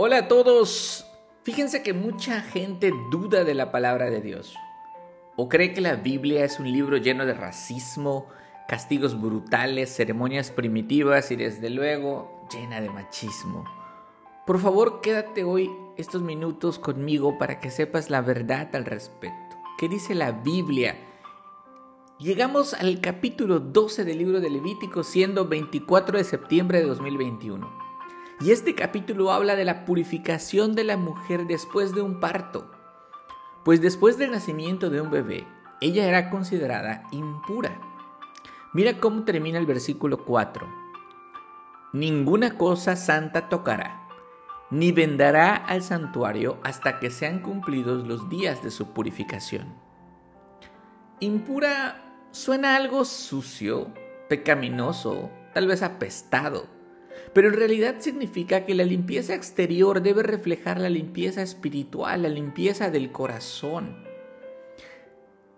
Hola a todos. Fíjense que mucha gente duda de la palabra de Dios. O cree que la Biblia es un libro lleno de racismo, castigos brutales, ceremonias primitivas y desde luego llena de machismo. Por favor, quédate hoy estos minutos conmigo para que sepas la verdad al respecto. ¿Qué dice la Biblia? Llegamos al capítulo 12 del libro de Levítico siendo 24 de septiembre de 2021. Y este capítulo habla de la purificación de la mujer después de un parto. Pues después del nacimiento de un bebé, ella era considerada impura. Mira cómo termina el versículo 4. Ninguna cosa santa tocará, ni vendará al santuario hasta que sean cumplidos los días de su purificación. Impura suena algo sucio, pecaminoso, tal vez apestado pero en realidad significa que la limpieza exterior debe reflejar la limpieza espiritual, la limpieza del corazón.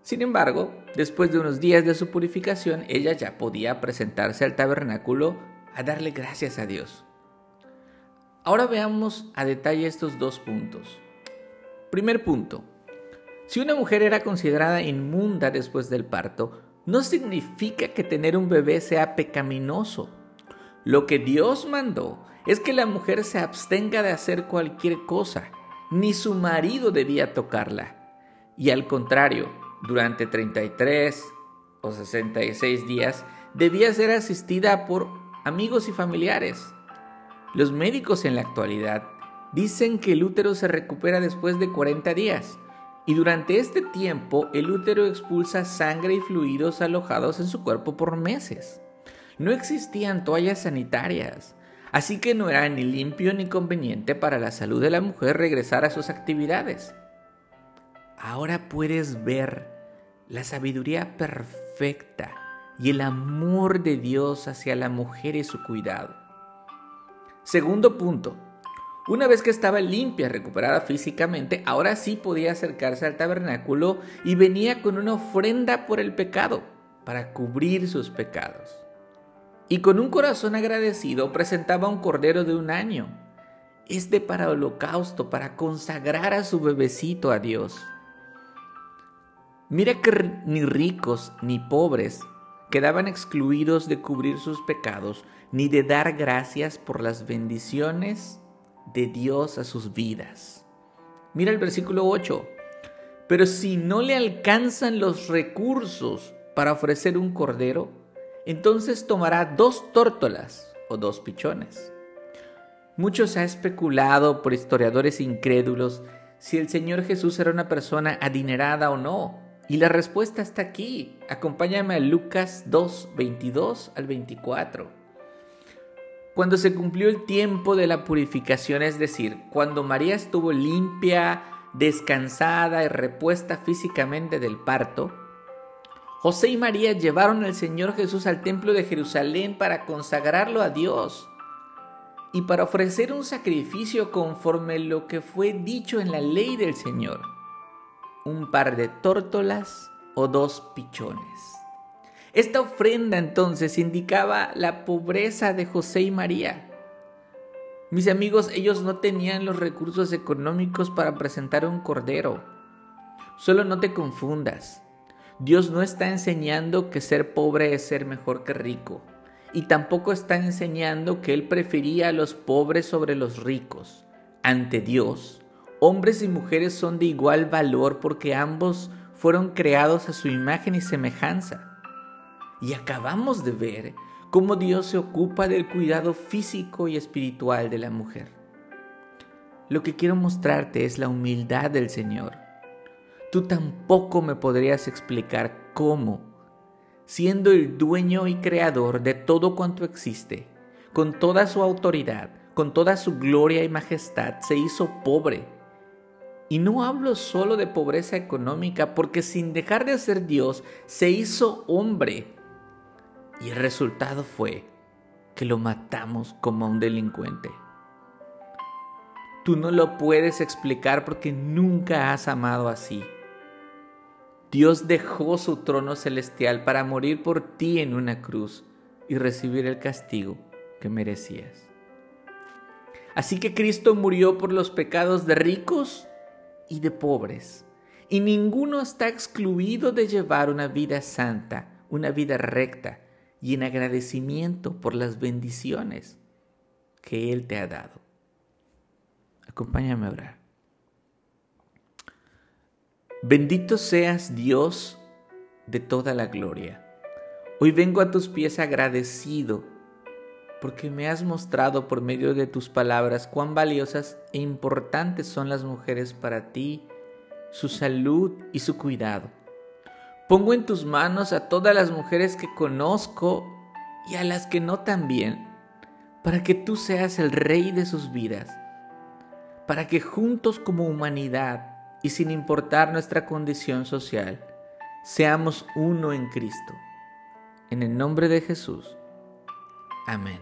Sin embargo, después de unos días de su purificación, ella ya podía presentarse al tabernáculo a darle gracias a Dios. Ahora veamos a detalle estos dos puntos. Primer punto. Si una mujer era considerada inmunda después del parto, no significa que tener un bebé sea pecaminoso. Lo que Dios mandó es que la mujer se abstenga de hacer cualquier cosa, ni su marido debía tocarla. Y al contrario, durante 33 o 66 días debía ser asistida por amigos y familiares. Los médicos en la actualidad dicen que el útero se recupera después de 40 días y durante este tiempo el útero expulsa sangre y fluidos alojados en su cuerpo por meses. No existían toallas sanitarias, así que no era ni limpio ni conveniente para la salud de la mujer regresar a sus actividades. Ahora puedes ver la sabiduría perfecta y el amor de Dios hacia la mujer y su cuidado. Segundo punto. Una vez que estaba limpia, recuperada físicamente, ahora sí podía acercarse al tabernáculo y venía con una ofrenda por el pecado, para cubrir sus pecados y con un corazón agradecido presentaba un cordero de un año. Este para holocausto, para consagrar a su bebecito a Dios. Mira que ni ricos ni pobres quedaban excluidos de cubrir sus pecados, ni de dar gracias por las bendiciones de Dios a sus vidas. Mira el versículo 8. Pero si no le alcanzan los recursos para ofrecer un cordero, entonces tomará dos tórtolas o dos pichones. Mucho se ha especulado por historiadores incrédulos si el Señor Jesús era una persona adinerada o no. Y la respuesta está aquí. Acompáñame a Lucas 2, 22 al 24. Cuando se cumplió el tiempo de la purificación, es decir, cuando María estuvo limpia, descansada y repuesta físicamente del parto, José y María llevaron al Señor Jesús al templo de Jerusalén para consagrarlo a Dios y para ofrecer un sacrificio conforme lo que fue dicho en la ley del Señor, un par de tórtolas o dos pichones. Esta ofrenda entonces indicaba la pobreza de José y María. Mis amigos, ellos no tenían los recursos económicos para presentar un cordero. Solo no te confundas. Dios no está enseñando que ser pobre es ser mejor que rico. Y tampoco está enseñando que Él prefería a los pobres sobre los ricos. Ante Dios, hombres y mujeres son de igual valor porque ambos fueron creados a su imagen y semejanza. Y acabamos de ver cómo Dios se ocupa del cuidado físico y espiritual de la mujer. Lo que quiero mostrarte es la humildad del Señor tú tampoco me podrías explicar cómo, siendo el dueño y creador de todo cuanto existe, con toda su autoridad, con toda su gloria y majestad, se hizo pobre. Y no hablo solo de pobreza económica, porque sin dejar de ser Dios, se hizo hombre. Y el resultado fue que lo matamos como a un delincuente. Tú no lo puedes explicar porque nunca has amado así. Dios dejó su trono celestial para morir por ti en una cruz y recibir el castigo que merecías. Así que Cristo murió por los pecados de ricos y de pobres. Y ninguno está excluido de llevar una vida santa, una vida recta y en agradecimiento por las bendiciones que Él te ha dado. Acompáñame a orar. Bendito seas Dios de toda la gloria. Hoy vengo a tus pies agradecido porque me has mostrado por medio de tus palabras cuán valiosas e importantes son las mujeres para ti, su salud y su cuidado. Pongo en tus manos a todas las mujeres que conozco y a las que no también, para que tú seas el rey de sus vidas, para que juntos como humanidad y sin importar nuestra condición social, seamos uno en Cristo. En el nombre de Jesús. Amén.